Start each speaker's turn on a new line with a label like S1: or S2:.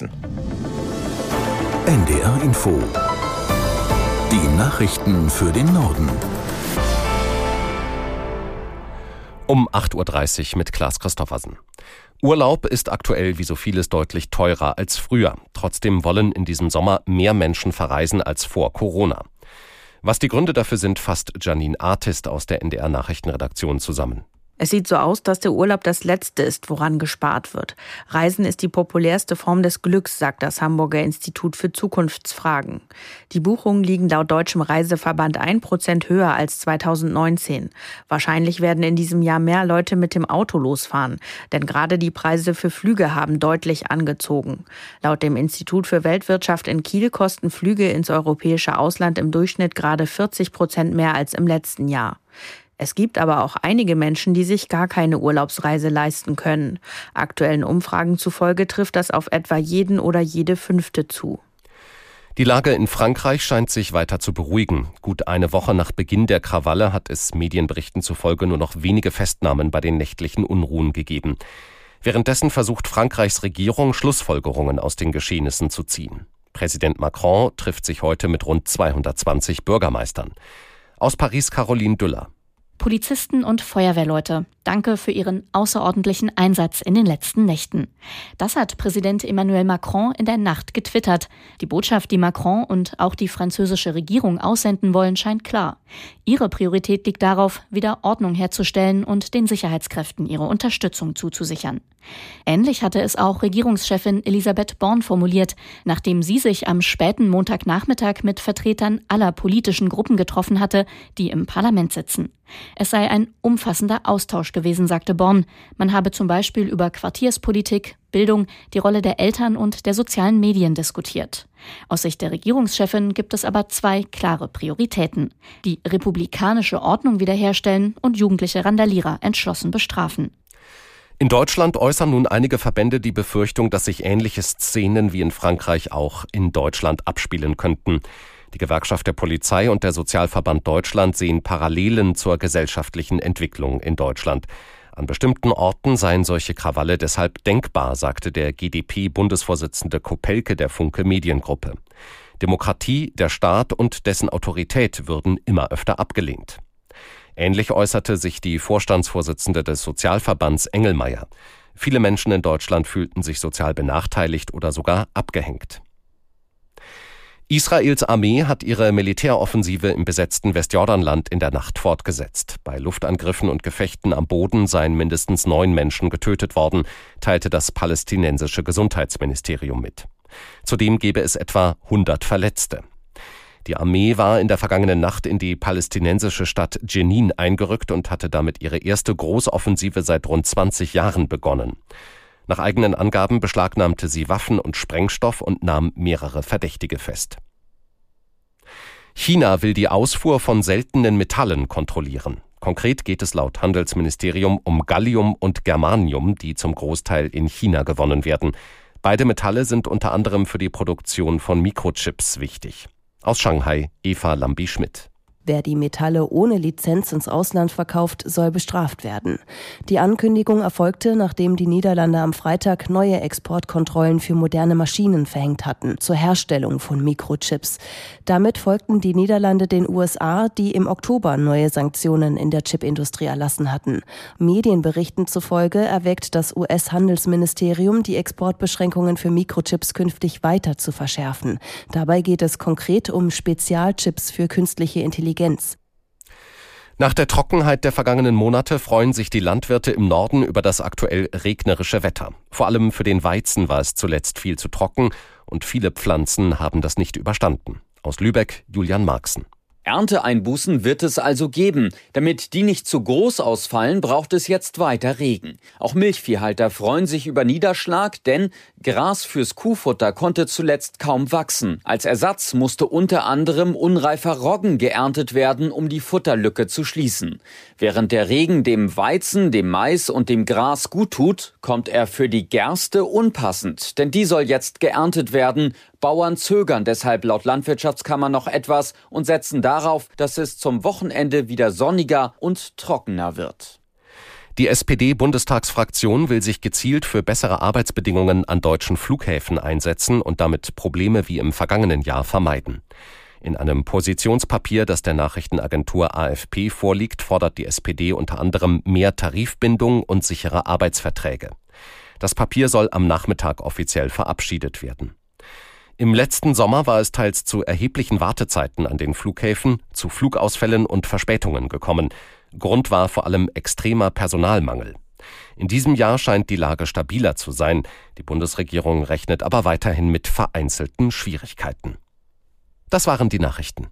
S1: setzen.
S2: NDR Info. Die Nachrichten für den Norden.
S3: Um 8.30 Uhr mit Klaas Christoffersen. Urlaub ist aktuell wie so vieles deutlich teurer als früher. Trotzdem wollen in diesem Sommer mehr Menschen verreisen als vor Corona. Was die Gründe dafür sind, fasst Janine Artist aus der NDR Nachrichtenredaktion zusammen.
S4: Es sieht so aus, dass der Urlaub das Letzte ist, woran gespart wird. Reisen ist die populärste Form des Glücks, sagt das Hamburger Institut für Zukunftsfragen. Die Buchungen liegen laut Deutschem Reiseverband ein Prozent höher als 2019. Wahrscheinlich werden in diesem Jahr mehr Leute mit dem Auto losfahren, denn gerade die Preise für Flüge haben deutlich angezogen. Laut dem Institut für Weltwirtschaft in Kiel kosten Flüge ins europäische Ausland im Durchschnitt gerade 40 Prozent mehr als im letzten Jahr. Es gibt aber auch einige Menschen, die sich gar keine Urlaubsreise leisten können. Aktuellen Umfragen zufolge trifft das auf etwa jeden oder jede fünfte zu.
S3: Die Lage in Frankreich scheint sich weiter zu beruhigen. Gut eine Woche nach Beginn der Krawalle hat es Medienberichten zufolge nur noch wenige Festnahmen bei den nächtlichen Unruhen gegeben. Währenddessen versucht Frankreichs Regierung Schlussfolgerungen aus den Geschehnissen zu ziehen. Präsident Macron trifft sich heute mit rund 220 Bürgermeistern. Aus Paris Caroline Düller.
S5: Polizisten und Feuerwehrleute, danke für Ihren außerordentlichen Einsatz in den letzten Nächten. Das hat Präsident Emmanuel Macron in der Nacht getwittert. Die Botschaft, die Macron und auch die französische Regierung aussenden wollen, scheint klar. Ihre Priorität liegt darauf, wieder Ordnung herzustellen und den Sicherheitskräften ihre Unterstützung zuzusichern. Ähnlich hatte es auch Regierungschefin Elisabeth Born formuliert, nachdem sie sich am späten Montagnachmittag mit Vertretern aller politischen Gruppen getroffen hatte, die im Parlament sitzen. Es sei ein umfassender Austausch gewesen, sagte Born. Man habe zum Beispiel über Quartierspolitik, Bildung, die Rolle der Eltern und der sozialen Medien diskutiert. Aus Sicht der Regierungschefin gibt es aber zwei klare Prioritäten. Die republikanische Ordnung wiederherstellen und jugendliche Randalierer entschlossen bestrafen.
S3: In Deutschland äußern nun einige Verbände die Befürchtung, dass sich ähnliche Szenen wie in Frankreich auch in Deutschland abspielen könnten. Die Gewerkschaft der Polizei und der Sozialverband Deutschland sehen Parallelen zur gesellschaftlichen Entwicklung in Deutschland. An bestimmten Orten seien solche Krawalle deshalb denkbar, sagte der GdP-Bundesvorsitzende Kopelke der Funke Mediengruppe. Demokratie, der Staat und dessen Autorität würden immer öfter abgelehnt. Ähnlich äußerte sich die Vorstandsvorsitzende des Sozialverbands Engelmeier. Viele Menschen in Deutschland fühlten sich sozial benachteiligt oder sogar abgehängt. Israels Armee hat ihre Militäroffensive im besetzten Westjordanland in der Nacht fortgesetzt. Bei Luftangriffen und Gefechten am Boden seien mindestens neun Menschen getötet worden, teilte das palästinensische Gesundheitsministerium mit. Zudem gebe es etwa 100 Verletzte. Die Armee war in der vergangenen Nacht in die palästinensische Stadt Jenin eingerückt und hatte damit ihre erste Großoffensive seit rund 20 Jahren begonnen. Nach eigenen Angaben beschlagnahmte sie Waffen und Sprengstoff und nahm mehrere Verdächtige fest. China will die Ausfuhr von seltenen Metallen kontrollieren. Konkret geht es laut Handelsministerium um Gallium und Germanium, die zum Großteil in China gewonnen werden. Beide Metalle sind unter anderem für die Produktion von Mikrochips wichtig. Aus Shanghai Eva Lambi-Schmidt.
S6: Wer die Metalle ohne Lizenz ins Ausland verkauft, soll bestraft werden. Die Ankündigung erfolgte, nachdem die Niederlande am Freitag neue Exportkontrollen für moderne Maschinen verhängt hatten zur Herstellung von Mikrochips. Damit folgten die Niederlande den USA, die im Oktober neue Sanktionen in der Chipindustrie erlassen hatten. Medienberichten zufolge erweckt das US-Handelsministerium, die Exportbeschränkungen für Mikrochips künftig weiter zu verschärfen. Dabei geht es konkret um Spezialchips für künstliche Intelligenz Intelligenz.
S3: Nach der Trockenheit der vergangenen Monate freuen sich die Landwirte im Norden über das aktuell regnerische Wetter. Vor allem für den Weizen war es zuletzt viel zu trocken und viele Pflanzen haben das nicht überstanden. Aus Lübeck Julian Marxen.
S7: Ernteeinbußen wird es also geben. Damit die nicht zu groß ausfallen, braucht es jetzt weiter Regen. Auch Milchviehhalter freuen sich über Niederschlag, denn Gras fürs Kuhfutter konnte zuletzt kaum wachsen. Als Ersatz musste unter anderem unreifer Roggen geerntet werden, um die Futterlücke zu schließen. Während der Regen dem Weizen, dem Mais und dem Gras gut tut, kommt er für die Gerste unpassend, denn die soll jetzt geerntet werden. Bauern zögern deshalb laut Landwirtschaftskammer noch etwas und setzen darauf, dass es zum Wochenende wieder sonniger und trockener wird.
S3: Die SPD-Bundestagsfraktion will sich gezielt für bessere Arbeitsbedingungen an deutschen Flughäfen einsetzen und damit Probleme wie im vergangenen Jahr vermeiden. In einem Positionspapier, das der Nachrichtenagentur AFP vorliegt, fordert die SPD unter anderem mehr Tarifbindung und sichere Arbeitsverträge. Das Papier soll am Nachmittag offiziell verabschiedet werden. Im letzten Sommer war es teils zu erheblichen Wartezeiten an den Flughäfen, zu Flugausfällen und Verspätungen gekommen. Grund war vor allem extremer Personalmangel. In diesem Jahr scheint die Lage stabiler zu sein. Die Bundesregierung rechnet aber weiterhin mit vereinzelten Schwierigkeiten. Das waren die Nachrichten.